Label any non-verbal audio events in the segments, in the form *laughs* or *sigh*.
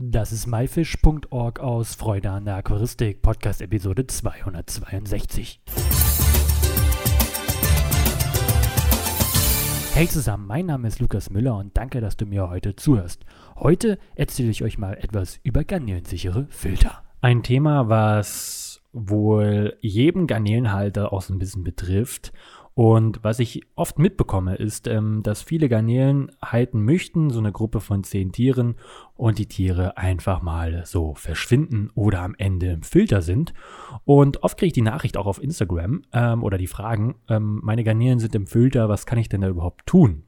Das ist myfish.org aus Freude an der Aquaristik, Podcast Episode 262. Hey zusammen, mein Name ist Lukas Müller und danke, dass du mir heute zuhörst. Heute erzähle ich euch mal etwas über garnelensichere Filter. Ein Thema, was wohl jedem Garnelenhalter auch so ein bisschen betrifft und was ich oft mitbekomme, ist, ähm, dass viele Garnelen halten möchten, so eine Gruppe von zehn Tieren, und die Tiere einfach mal so verschwinden oder am Ende im Filter sind. Und oft kriege ich die Nachricht auch auf Instagram ähm, oder die Fragen, ähm, meine Garnelen sind im Filter, was kann ich denn da überhaupt tun?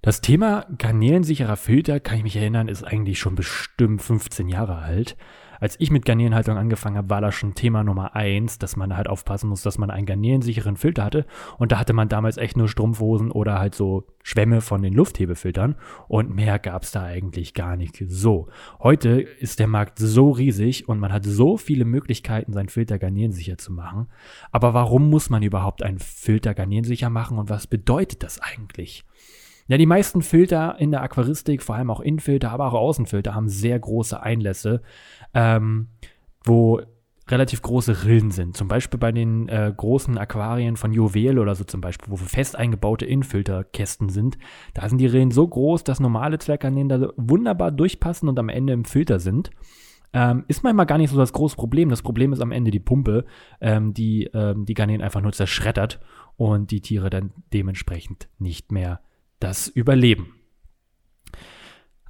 Das Thema garnelensicherer Filter, kann ich mich erinnern, ist eigentlich schon bestimmt 15 Jahre alt als ich mit Garnelenhaltung angefangen habe, war das schon Thema Nummer eins, dass man halt aufpassen muss, dass man einen garnelensicheren Filter hatte. Und da hatte man damals echt nur Strumpfhosen oder halt so Schwämme von den Lufthebefiltern. Und mehr gab es da eigentlich gar nicht so. Heute ist der Markt so riesig und man hat so viele Möglichkeiten, seinen Filter garnelensicher zu machen. Aber warum muss man überhaupt einen Filter garnelensicher machen und was bedeutet das eigentlich? Ja, die meisten Filter in der Aquaristik, vor allem auch Innenfilter, aber auch Außenfilter, haben sehr große Einlässe, ähm, wo relativ große Rillen sind. Zum Beispiel bei den äh, großen Aquarien von Juwel oder so zum Beispiel, wo fest eingebaute Innenfilterkästen sind. Da sind die Rillen so groß, dass normale Zwerggarnelen da wunderbar durchpassen und am Ende im Filter sind. Ähm, ist manchmal gar nicht so das große Problem. Das Problem ist am Ende die Pumpe, ähm, die ähm, die Garnelen einfach nur zerschreddert und die Tiere dann dementsprechend nicht mehr das Überleben.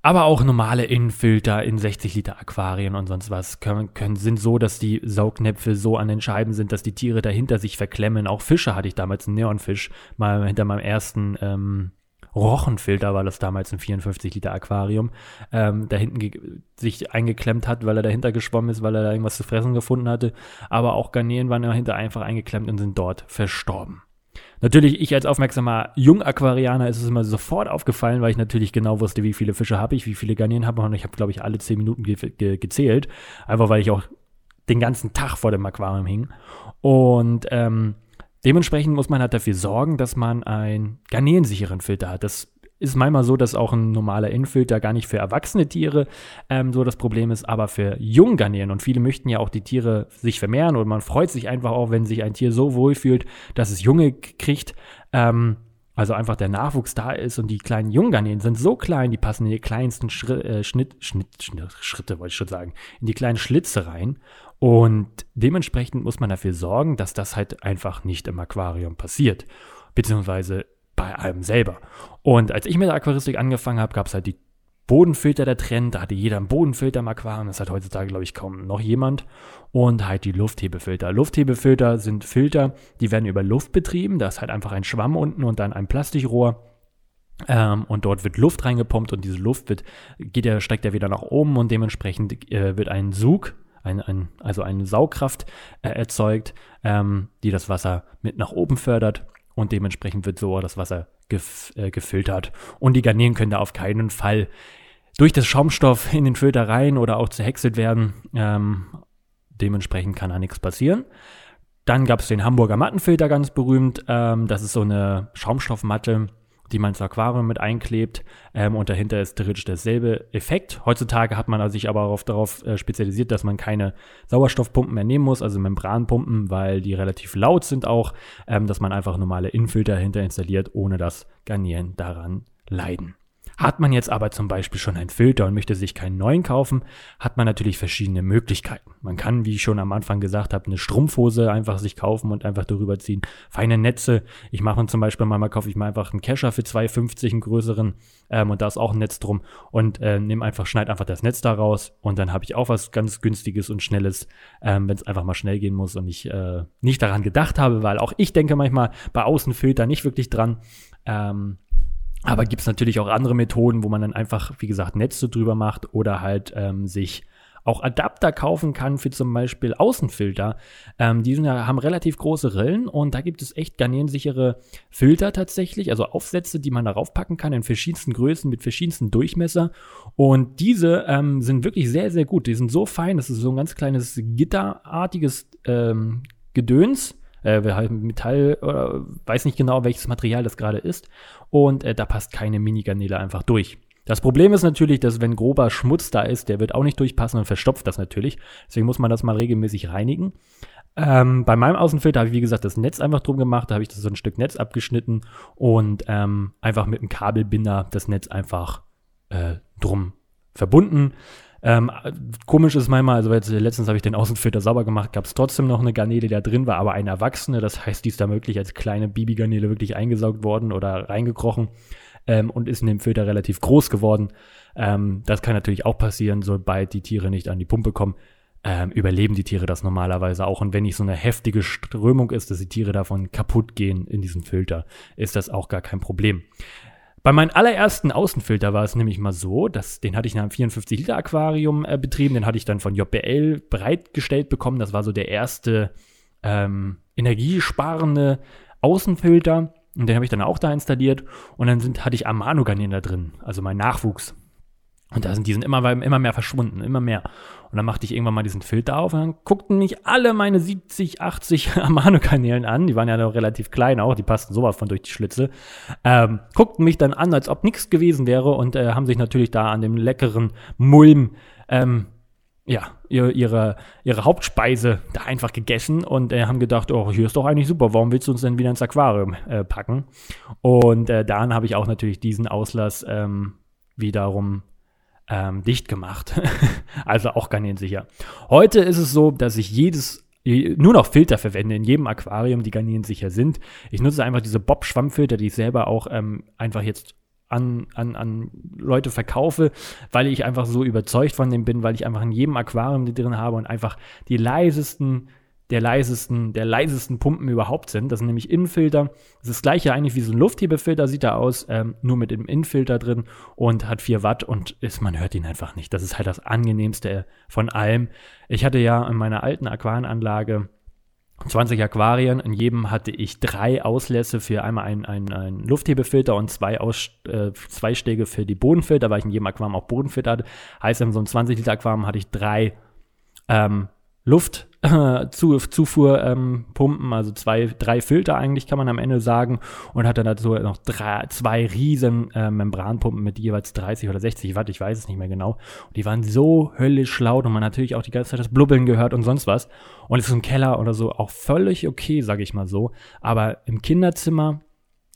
Aber auch normale Innenfilter in 60 Liter Aquarien und sonst was können, können, sind so, dass die Saugnäpfe so an den Scheiben sind, dass die Tiere dahinter sich verklemmen. Auch Fische hatte ich damals einen Neonfisch, mal hinter meinem ersten ähm, Rochenfilter war das damals ein 54 Liter Aquarium, ähm, da hinten sich eingeklemmt hat, weil er dahinter geschwommen ist, weil er da irgendwas zu fressen gefunden hatte. Aber auch Garnelen waren dahinter einfach eingeklemmt und sind dort verstorben. Natürlich, ich als aufmerksamer Jungaquarianer ist es immer sofort aufgefallen, weil ich natürlich genau wusste, wie viele Fische habe ich, wie viele Garnelen habe und ich habe, glaube ich, alle zehn Minuten ge ge gezählt. Einfach weil ich auch den ganzen Tag vor dem Aquarium hing. Und ähm, dementsprechend muss man halt dafür sorgen, dass man einen garnelensicheren Filter hat. Das ist manchmal so, dass auch ein normaler Infilter gar nicht für erwachsene Tiere ähm, so das Problem ist, aber für Junggarnelen. Und viele möchten ja auch die Tiere sich vermehren und man freut sich einfach auch, wenn sich ein Tier so wohl fühlt, dass es Junge kriegt. Ähm, also einfach der Nachwuchs da ist und die kleinen Junggarnelen sind so klein, die passen in die kleinsten Schritt, äh, Schnitt, Schnitt, Schnitt, Schritte, wollte ich schon sagen, in die kleinen Schlitze rein. Und dementsprechend muss man dafür sorgen, dass das halt einfach nicht im Aquarium passiert. Beziehungsweise bei einem selber. Und als ich mit der Aquaristik angefangen habe, gab es halt die Bodenfilter der Trend, da hatte jeder einen Bodenfilter im Aquarium, das hat heutzutage, glaube ich, kaum noch jemand. Und halt die Lufthebefilter. Lufthebefilter sind Filter, die werden über Luft betrieben, da ist halt einfach ein Schwamm unten und dann ein Plastikrohr. Ähm, und dort wird Luft reingepumpt und diese Luft wird, geht ja, steigt ja wieder nach oben und dementsprechend äh, wird ein Sug, ein, ein, also eine Saugkraft äh, erzeugt, ähm, die das Wasser mit nach oben fördert und dementsprechend wird so das Wasser gef äh, gefiltert. Und die Garnelen können da auf keinen Fall durch das Schaumstoff in den Filter rein oder auch zerhäckselt werden. Ähm, dementsprechend kann da nichts passieren. Dann gab es den Hamburger Mattenfilter ganz berühmt. Ähm, das ist so eine Schaumstoffmatte, die man ins Aquarium mit einklebt ähm, und dahinter ist theoretisch derselbe Effekt. Heutzutage hat man sich aber auch darauf äh, spezialisiert, dass man keine Sauerstoffpumpen mehr nehmen muss, also Membranpumpen, weil die relativ laut sind auch, ähm, dass man einfach normale Infilter dahinter installiert, ohne dass Garnieren daran leiden. Hat man jetzt aber zum Beispiel schon einen Filter und möchte sich keinen neuen kaufen, hat man natürlich verschiedene Möglichkeiten. Man kann, wie ich schon am Anfang gesagt habe, eine Strumpfhose einfach sich kaufen und einfach darüber ziehen. Feine Netze. Ich mache zum Beispiel mal, kaufe ich mir einfach einen Kescher für 2,50, einen größeren, ähm, und da ist auch ein Netz drum und äh, nimm einfach, schneid einfach das Netz da raus und dann habe ich auch was ganz günstiges und schnelles, ähm, wenn es einfach mal schnell gehen muss und ich äh, nicht daran gedacht habe, weil auch ich denke manchmal bei Außenfilter nicht wirklich dran. Ähm, aber gibt es natürlich auch andere Methoden, wo man dann einfach, wie gesagt, Netze drüber macht oder halt ähm, sich auch Adapter kaufen kann für zum Beispiel Außenfilter. Ähm, die sind, haben relativ große Rillen und da gibt es echt garnierensichere Filter tatsächlich, also Aufsätze, die man darauf packen kann in verschiedensten Größen mit verschiedensten Durchmesser. Und diese ähm, sind wirklich sehr, sehr gut. Die sind so fein, das ist so ein ganz kleines gitterartiges ähm, Gedöns äh, halt Metall oder weiß nicht genau, welches Material das gerade ist. Und äh, da passt keine Mini-Garnele einfach durch. Das Problem ist natürlich, dass wenn grober Schmutz da ist, der wird auch nicht durchpassen und verstopft das natürlich. Deswegen muss man das mal regelmäßig reinigen. Ähm, bei meinem Außenfilter habe ich, wie gesagt, das Netz einfach drum gemacht. Da habe ich das so ein Stück Netz abgeschnitten und ähm, einfach mit einem Kabelbinder das Netz einfach äh, drum verbunden. Ähm, komisch ist manchmal, also jetzt, letztens habe ich den Außenfilter sauber gemacht, gab es trotzdem noch eine Garnele, die da drin war, aber eine erwachsene. Das heißt, die ist da wirklich als kleine Bibi-Garnele wirklich eingesaugt worden oder reingekrochen ähm, und ist in dem Filter relativ groß geworden. Ähm, das kann natürlich auch passieren, sobald die Tiere nicht an die Pumpe kommen. Ähm, überleben die Tiere das normalerweise auch. Und wenn nicht so eine heftige Strömung ist, dass die Tiere davon kaputt gehen in diesem Filter, ist das auch gar kein Problem. Bei meinem allerersten Außenfilter war es nämlich mal so, dass den hatte ich in einem 54 Liter Aquarium äh, betrieben, den hatte ich dann von JBL bereitgestellt bekommen. Das war so der erste ähm, energiesparende Außenfilter. Und den habe ich dann auch da installiert. Und dann sind, hatte ich Amano-Garnelen da drin, also mein Nachwuchs. Und da sind die sind immer, immer mehr verschwunden, immer mehr. Und dann machte ich irgendwann mal diesen Filter auf und dann guckten mich alle meine 70, 80 *laughs* Amano-Kanälen an. Die waren ja noch relativ klein auch, die passten sowas von durch die Schlitze. Ähm, guckten mich dann an, als ob nichts gewesen wäre und äh, haben sich natürlich da an dem leckeren Mulm ähm, ja, ihre, ihre, Hauptspeise da einfach gegessen und äh, haben gedacht, oh, hier ist doch eigentlich super, warum willst du uns denn wieder ins Aquarium äh, packen? Und äh, dann habe ich auch natürlich diesen Auslass ähm, wiederum ähm, dicht gemacht. *laughs* also auch garnierensicher. Heute ist es so, dass ich jedes nur noch Filter verwende in jedem Aquarium, die garnierensicher sind. Ich nutze einfach diese Bob-Schwammfilter, die ich selber auch ähm, einfach jetzt an, an, an Leute verkaufe, weil ich einfach so überzeugt von dem bin, weil ich einfach in jedem Aquarium die drin habe und einfach die leisesten der leisesten, der leisesten Pumpen überhaupt sind. Das sind nämlich Innenfilter. Das ist das gleiche eigentlich wie so ein Lufthebefilter, sieht er aus, ähm, nur mit dem Innenfilter drin und hat 4 Watt und ist, man hört ihn einfach nicht. Das ist halt das angenehmste von allem. Ich hatte ja in meiner alten Aquarienanlage 20 Aquarien. In jedem hatte ich drei Auslässe für einmal einen, einen, Lufthebefilter und zwei, Aus, äh, zwei Stege für die Bodenfilter, weil ich in jedem Aquarium auch Bodenfilter hatte. Heißt, in so einem 20 Liter Aquarium hatte ich drei ähm, Luft äh, *clears throat* zu, Zufuhrpumpen, ähm, also zwei, drei Filter eigentlich kann man am Ende sagen und hat dann dazu noch drei, zwei riesen äh, Membranpumpen mit jeweils 30 oder 60 Watt, ich weiß es nicht mehr genau. Und die waren so höllisch laut und man natürlich auch die ganze Zeit das Blubbeln gehört und sonst was. Und es ist im Keller oder so auch völlig okay, sage ich mal so. Aber im Kinderzimmer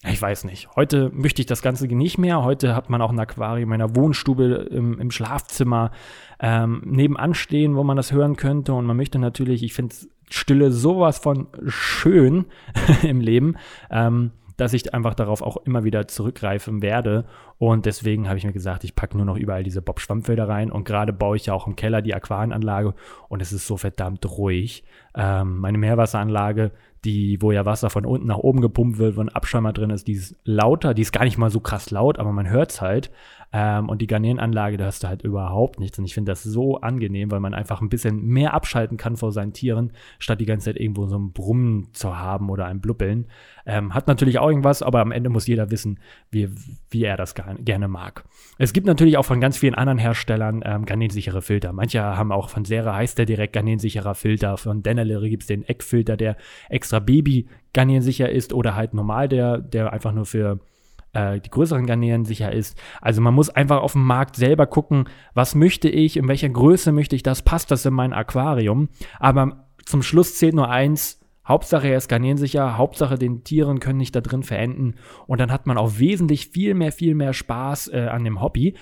ich weiß nicht. Heute möchte ich das Ganze nicht mehr. Heute hat man auch ein Aquarium in einer Wohnstube im, im Schlafzimmer ähm, nebenan stehen, wo man das hören könnte. Und man möchte natürlich, ich finde Stille sowas von schön *laughs* im Leben. Ähm, dass ich einfach darauf auch immer wieder zurückgreifen werde. Und deswegen habe ich mir gesagt, ich packe nur noch überall diese Bob-Schwammfelder rein. Und gerade baue ich ja auch im Keller die Aquarienanlage und es ist so verdammt ruhig. Ähm, meine Meerwasseranlage, die, wo ja Wasser von unten nach oben gepumpt wird, wo ein Abschäumer drin ist, die ist lauter, die ist gar nicht mal so krass laut, aber man hört es halt. Ähm, und die Garnierenanlage, da hast du halt überhaupt nichts. Und ich finde das so angenehm, weil man einfach ein bisschen mehr abschalten kann vor seinen Tieren, statt die ganze Zeit irgendwo so ein Brummen zu haben oder ein Blubbeln. Ähm, hat natürlich auch irgendwas, aber am Ende muss jeder wissen, wie, wie er das gerne mag. Es gibt natürlich auch von ganz vielen anderen Herstellern ähm, garnierensichere Filter. Manche haben auch von Sera heißt der direkt garnierensicherer Filter. Von Dennerlery gibt es den Eckfilter, der extra Baby garnierensicher ist oder halt normal, der, der einfach nur für äh, die größeren Garnelen sicher ist. Also man muss einfach auf dem Markt selber gucken, was möchte ich, in welcher Größe möchte ich das, passt das in mein Aquarium. Aber zum Schluss zählt nur eins, Hauptsache er ist garnierensicher, Hauptsache den Tieren können nicht da drin verenden und dann hat man auch wesentlich viel mehr, viel mehr Spaß äh, an dem Hobby.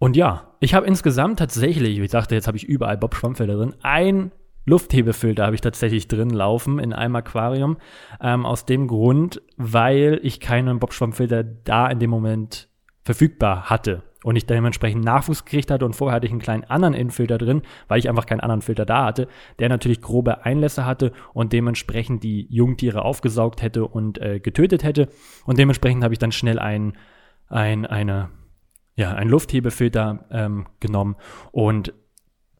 Und ja, ich habe insgesamt tatsächlich, ich dachte, jetzt habe ich überall Bob Schwammfelder drin, ein Lufthebefilter habe ich tatsächlich drin laufen in einem Aquarium. Ähm, aus dem Grund, weil ich keinen Bobschwammfilter da in dem Moment verfügbar hatte und ich dementsprechend Nachwuchs gekriegt hatte und vorher hatte ich einen kleinen anderen Innenfilter drin, weil ich einfach keinen anderen Filter da hatte, der natürlich grobe Einlässe hatte und dementsprechend die Jungtiere aufgesaugt hätte und äh, getötet hätte und dementsprechend habe ich dann schnell ein, ein, eine, ja, einen Lufthebefilter ähm, genommen und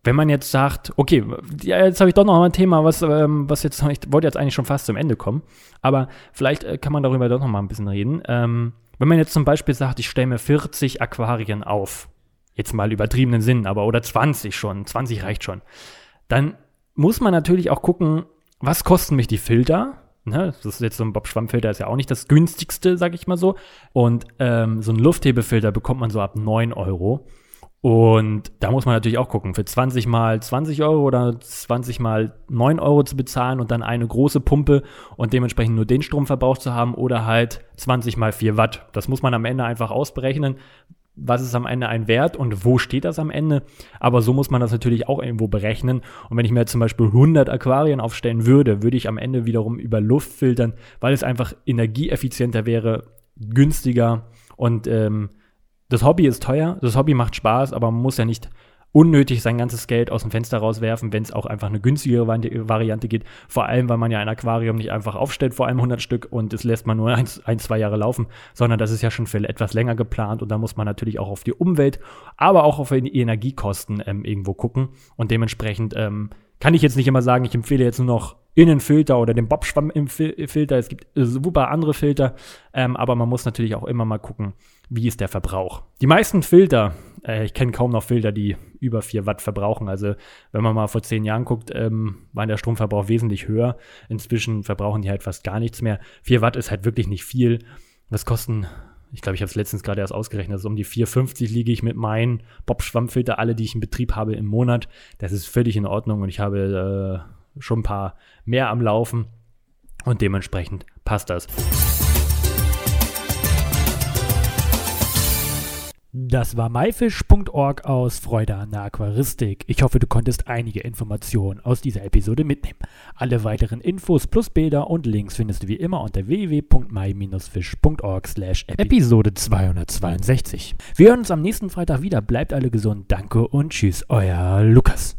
wenn man jetzt sagt, okay, ja, jetzt habe ich doch noch ein Thema, was, ähm, was jetzt, ich wollte jetzt eigentlich schon fast zum Ende kommen, aber vielleicht äh, kann man darüber doch noch mal ein bisschen reden. Ähm, wenn man jetzt zum Beispiel sagt, ich stelle mir 40 Aquarien auf, jetzt mal übertriebenen Sinn, aber oder 20 schon, 20 reicht schon, dann muss man natürlich auch gucken, was kosten mich die Filter, Ne? Das ist jetzt so ein Bob-Schwammfilter, ist ja auch nicht das günstigste, sag ich mal so. Und ähm, so ein Lufthebefilter bekommt man so ab 9 Euro. Und da muss man natürlich auch gucken, für 20 mal 20 Euro oder 20 mal 9 Euro zu bezahlen und dann eine große Pumpe und dementsprechend nur den Stromverbrauch zu haben oder halt 20 mal 4 Watt. Das muss man am Ende einfach ausberechnen. Was ist am Ende ein Wert und wo steht das am Ende? Aber so muss man das natürlich auch irgendwo berechnen. Und wenn ich mir zum Beispiel 100 Aquarien aufstellen würde, würde ich am Ende wiederum über Luft filtern, weil es einfach energieeffizienter wäre, günstiger und ähm, das Hobby ist teuer, das Hobby macht Spaß, aber man muss ja nicht unnötig sein ganzes Geld aus dem Fenster rauswerfen, wenn es auch einfach eine günstigere Variante geht. Vor allem, weil man ja ein Aquarium nicht einfach aufstellt, vor allem 100 Stück und es lässt man nur ein, ein, zwei Jahre laufen, sondern das ist ja schon für etwas länger geplant und da muss man natürlich auch auf die Umwelt, aber auch auf die Energiekosten ähm, irgendwo gucken und dementsprechend ähm, kann ich jetzt nicht immer sagen, ich empfehle jetzt nur noch Innenfilter oder den Bob-Schwamm-Filter. Es gibt super andere Filter, ähm, aber man muss natürlich auch immer mal gucken, wie ist der Verbrauch. Die meisten Filter, äh, ich kenne kaum noch Filter, die über 4 Watt verbrauchen. Also wenn man mal vor 10 Jahren guckt, ähm, war der Stromverbrauch wesentlich höher. Inzwischen verbrauchen die halt fast gar nichts mehr. 4 Watt ist halt wirklich nicht viel. Was kosten ich glaube, ich habe es letztens gerade erst ausgerechnet, also um die 4,50 liege ich mit meinen Bob-Schwammfilter, alle, die ich in Betrieb habe, im Monat. Das ist völlig in Ordnung und ich habe äh, schon ein paar mehr am Laufen und dementsprechend passt das. Das war myfish.org aus Freude an der Aquaristik. Ich hoffe, du konntest einige Informationen aus dieser Episode mitnehmen. Alle weiteren Infos plus Bilder und Links findest du wie immer unter www.my-fish.org slash Episode 262. Wir hören uns am nächsten Freitag wieder. Bleibt alle gesund. Danke und tschüss, euer Lukas.